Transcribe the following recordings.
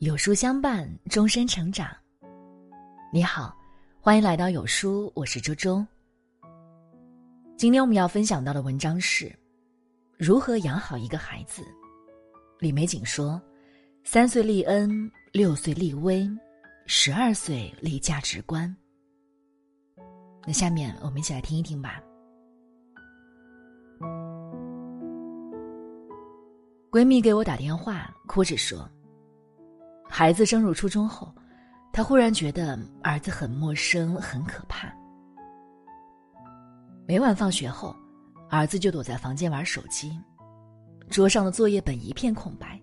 有书相伴，终身成长。你好，欢迎来到有书，我是周周。今天我们要分享到的文章是：如何养好一个孩子。李玫瑾说：“三岁立恩，六岁立威，十二岁立价值观。”那下面我们一起来听一听吧。闺蜜给我打电话，哭着说。孩子升入初中后，他忽然觉得儿子很陌生、很可怕。每晚放学后，儿子就躲在房间玩手机，桌上的作业本一片空白，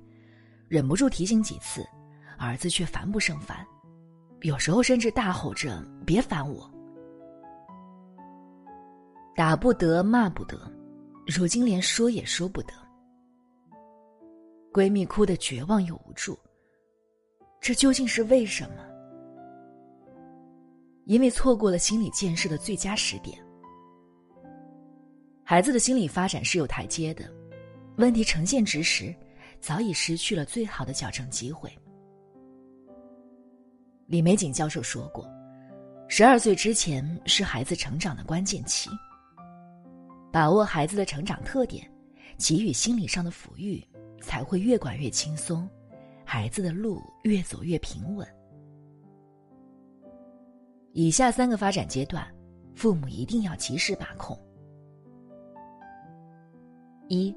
忍不住提醒几次，儿子却烦不胜烦，有时候甚至大吼着“别烦我”。打不得，骂不得，如今连说也说不得。闺蜜哭得绝望又无助。这究竟是为什么？因为错过了心理建设的最佳时点。孩子的心理发展是有台阶的，问题呈现之时，早已失去了最好的矫正机会。李玫瑾教授说过，十二岁之前是孩子成长的关键期。把握孩子的成长特点，给予心理上的抚育，才会越管越轻松。孩子的路越走越平稳。以下三个发展阶段，父母一定要及时把控。一，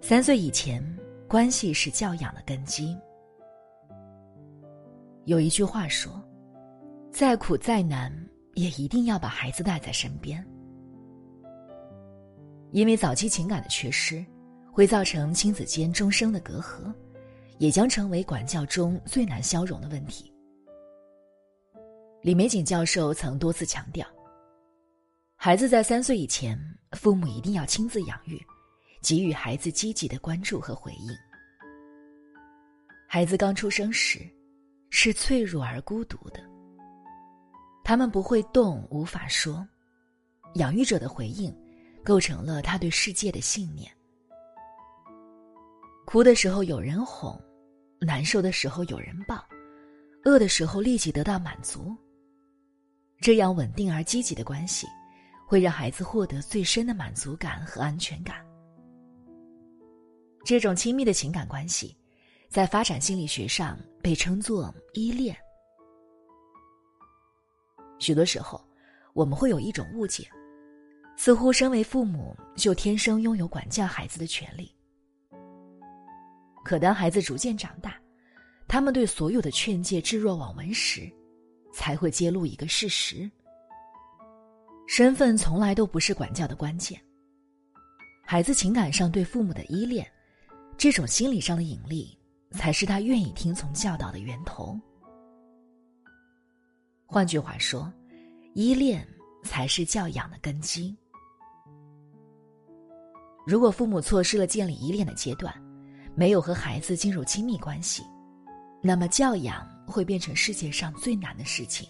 三岁以前，关系是教养的根基。有一句话说：“再苦再难，也一定要把孩子带在身边。”因为早期情感的缺失，会造成亲子间终生的隔阂。也将成为管教中最难消融的问题。李玫瑾教授曾多次强调，孩子在三岁以前，父母一定要亲自养育，给予孩子积极的关注和回应。孩子刚出生时，是脆弱而孤独的，他们不会动，无法说，养育者的回应，构成了他对世界的信念。哭的时候有人哄，难受的时候有人抱，饿的时候立即得到满足。这样稳定而积极的关系，会让孩子获得最深的满足感和安全感。这种亲密的情感关系，在发展心理学上被称作依恋。许多时候，我们会有一种误解，似乎身为父母就天生拥有管教孩子的权利。可当孩子逐渐长大，他们对所有的劝诫置若罔闻时，才会揭露一个事实：身份从来都不是管教的关键。孩子情感上对父母的依恋，这种心理上的引力，才是他愿意听从教导的源头。换句话说，依恋才是教养的根基。如果父母错失了建立依恋的阶段，没有和孩子进入亲密关系，那么教养会变成世界上最难的事情。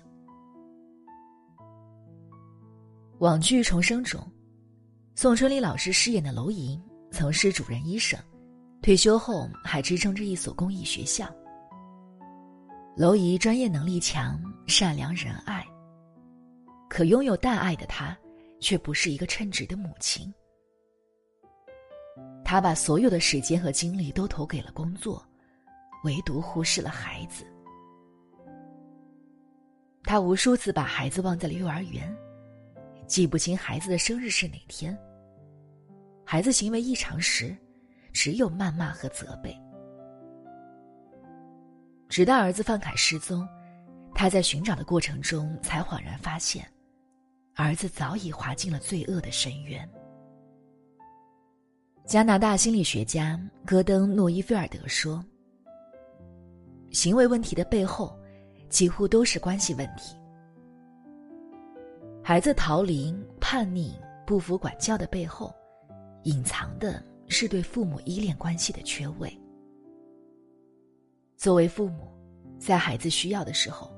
网剧《重生》中，宋春丽老师饰演的娄姨曾是主任医生，退休后还支撑着一所公益学校。娄姨专业能力强，善良仁爱，可拥有大爱的她，却不是一个称职的母亲。他把所有的时间和精力都投给了工作，唯独忽视了孩子。他无数次把孩子忘在了幼儿园，记不清孩子的生日是哪天。孩子行为异常时，只有谩骂和责备。直到儿子范凯失踪，他在寻找的过程中才恍然发现，儿子早已滑进了罪恶的深渊。加拿大心理学家戈登·诺伊菲尔德说：“行为问题的背后，几乎都是关系问题。孩子逃离、叛逆、不服管教的背后，隐藏的是对父母依恋关系的缺位。作为父母，在孩子需要的时候，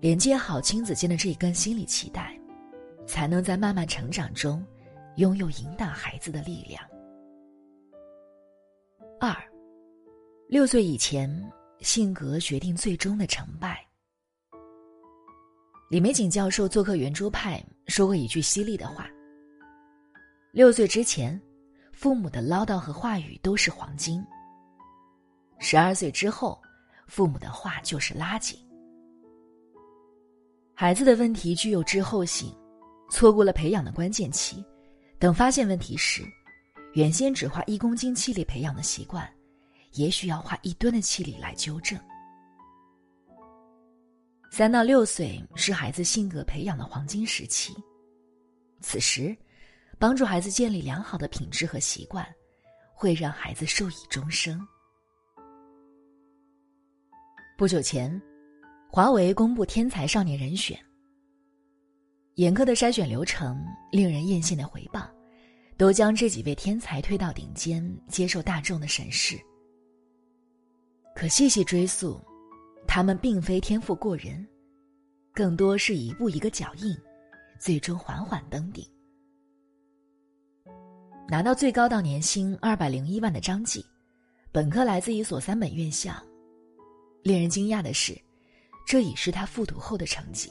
连接好亲子间的这一根心理脐带，才能在慢慢成长中，拥有引导孩子的力量。”二，六岁以前性格决定最终的成败。李玫瑾教授做客圆桌派说过一句犀利的话：“六岁之前，父母的唠叨和话语都是黄金；十二岁之后，父母的话就是垃圾。”孩子的问题具有滞后性，错过了培养的关键期，等发现问题时，原先只花一公斤气力培养的习惯，也许要花一吨的气力来纠正。三到六岁是孩子性格培养的黄金时期，此时，帮助孩子建立良好的品质和习惯，会让孩子受益终生。不久前，华为公布天才少年人选，严苛的筛选流程，令人艳羡的回报，都将这几位天才推到顶尖，接受大众的审视。可细细追溯。他们并非天赋过人，更多是一步一个脚印，最终缓缓登顶。拿到最高到年薪二百零一万的张继，本科来自一所三本院校。令人惊讶的是，这已是他复读后的成绩。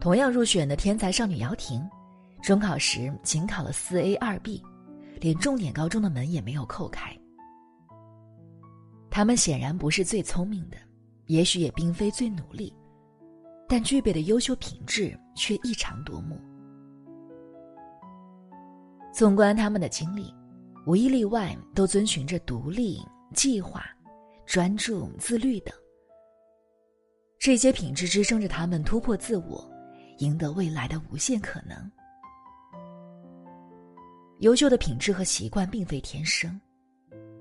同样入选的天才少女姚婷，中考时仅考了四 A 二 B，连重点高中的门也没有叩开。他们显然不是最聪明的，也许也并非最努力，但具备的优秀品质却异常夺目。纵观他们的经历，无一例外都遵循着独立、计划、专注、自律等。这些品质支撑着他们突破自我，赢得未来的无限可能。优秀的品质和习惯并非天生，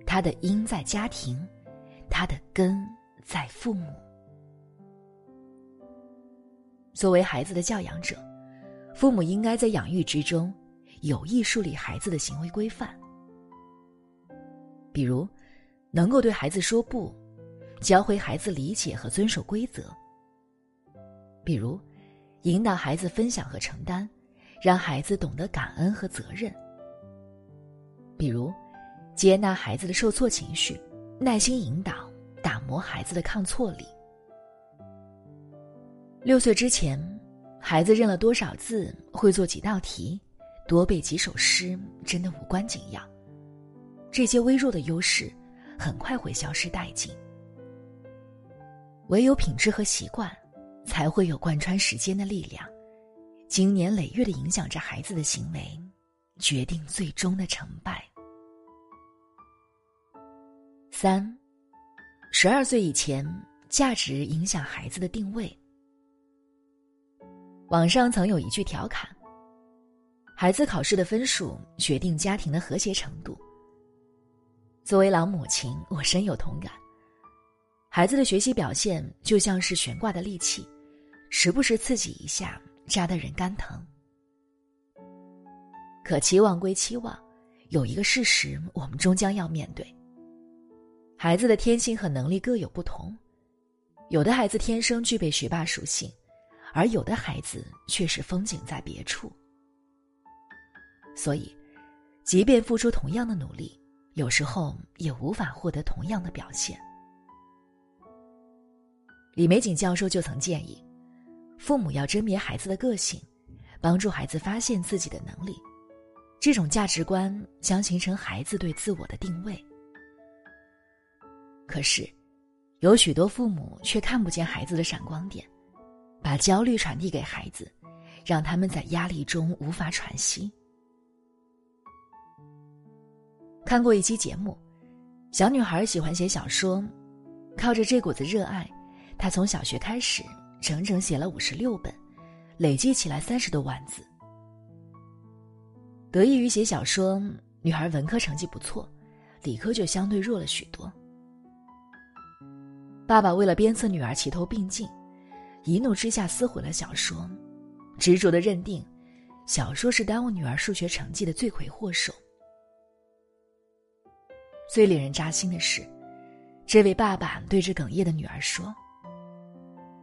它的因在家庭。他的根在父母。作为孩子的教养者，父母应该在养育之中有意树立孩子的行为规范，比如能够对孩子说不，教会孩子理解和遵守规则；比如引导孩子分享和承担，让孩子懂得感恩和责任；接纳孩子的受挫情绪。耐心引导，打磨孩子的抗挫力。六岁之前，孩子认了多少字，会做几道题，多背几首诗，真的无关紧要。这些微弱的优势，很快会消失殆尽。唯有品质和习惯，才会有贯穿时间的力量，经年累月的影响着孩子的行为，决定最终的成败。三，十二岁以前，价值影响孩子的定位。网上曾有一句调侃：“孩子考试的分数决定家庭的和谐程度。”作为老母亲，我深有同感。孩子的学习表现就像是悬挂的利器，时不时刺激一下，扎得人肝疼。可期望归期望，有一个事实，我们终将要面对。孩子的天性和能力各有不同，有的孩子天生具备学霸属性，而有的孩子却是风景在别处。所以，即便付出同样的努力，有时候也无法获得同样的表现。李玫瑾教授就曾建议，父母要甄别孩子的个性，帮助孩子发现自己的能力，这种价值观将形成孩子对自我的定位。可是，有许多父母却看不见孩子的闪光点，把焦虑传递给孩子，让他们在压力中无法喘息。看过一期节目，小女孩喜欢写小说，靠着这股子热爱，她从小学开始，整整写了五十六本，累计起来三十多万字。得益于写小说，女孩文科成绩不错，理科就相对弱了许多。爸爸为了鞭策女儿齐头并进，一怒之下撕毁了小说，执着的认定小说是耽误女儿数学成绩的罪魁祸首。最令人扎心的是，这位爸爸对着哽咽的女儿说：“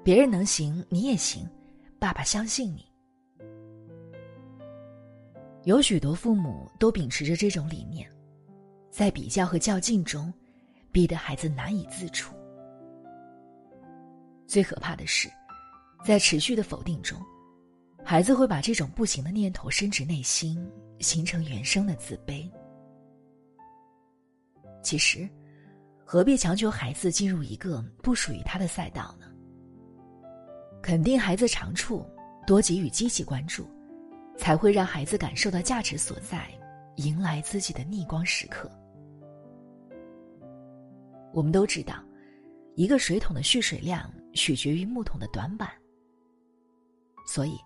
别人能行，你也行，爸爸相信你。”有许多父母都秉持着这种理念，在比较和较劲中。逼得孩子难以自处。最可怕的是，在持续的否定中，孩子会把这种不行的念头深植内心，形成原生的自卑。其实，何必强求孩子进入一个不属于他的赛道呢？肯定孩子长处，多给予积极关注，才会让孩子感受到价值所在，迎来自己的逆光时刻。我们都知道，一个水桶的蓄水量取决于木桶的短板。所以，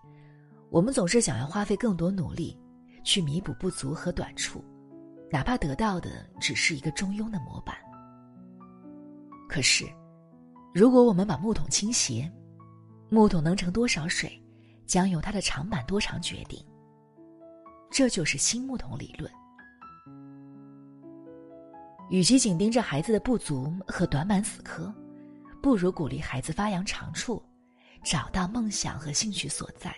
我们总是想要花费更多努力，去弥补不足和短处，哪怕得到的只是一个中庸的模板。可是，如果我们把木桶倾斜，木桶能盛多少水，将由它的长板多长决定。这就是新木桶理论。与其紧盯着孩子的不足和短板死磕，不如鼓励孩子发扬长处，找到梦想和兴趣所在。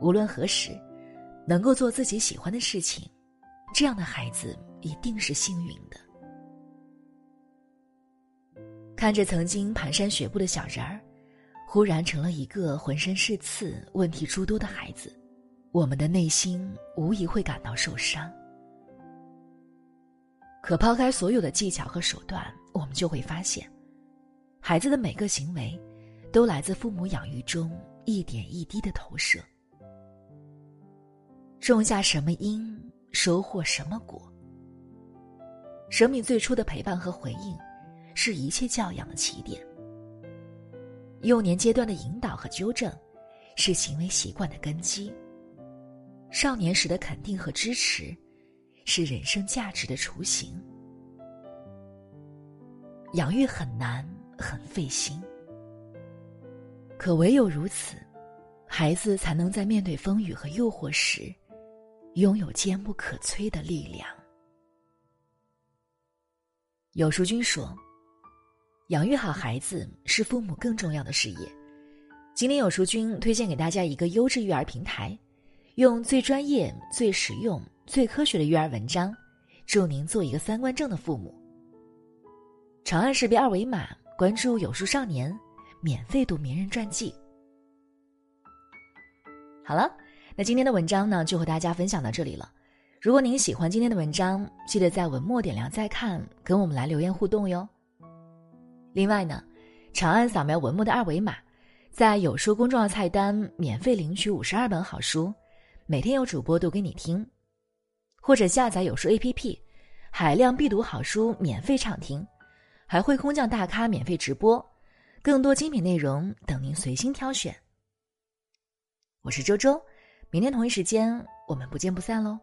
无论何时，能够做自己喜欢的事情，这样的孩子一定是幸运的。看着曾经蹒跚学步的小人儿，忽然成了一个浑身是刺、问题诸多的孩子，我们的内心无疑会感到受伤。可抛开所有的技巧和手段，我们就会发现，孩子的每个行为，都来自父母养育中一点一滴的投射。种下什么因，收获什么果。生命最初的陪伴和回应，是一切教养的起点。幼年阶段的引导和纠正，是行为习惯的根基。少年时的肯定和支持。是人生价值的雏形。养育很难，很费心，可唯有如此，孩子才能在面对风雨和诱惑时，拥有坚不可摧的力量。有书君说：“养育好孩子是父母更重要的事业。”今天有书君推荐给大家一个优质育儿平台，用最专业、最实用。最科学的育儿文章，祝您做一个三观正的父母。长按识别二维码关注有书少年，免费读名人传记。好了，那今天的文章呢，就和大家分享到这里了。如果您喜欢今天的文章，记得在文末点亮再看，跟我们来留言互动哟。另外呢，长按扫描文末的二维码，在有书公众号菜单免费领取五十二本好书，每天有主播读给你听。或者下载有书 APP，海量必读好书免费畅听，还会空降大咖免费直播，更多精品内容等您随心挑选。我是周周，明天同一时间我们不见不散喽。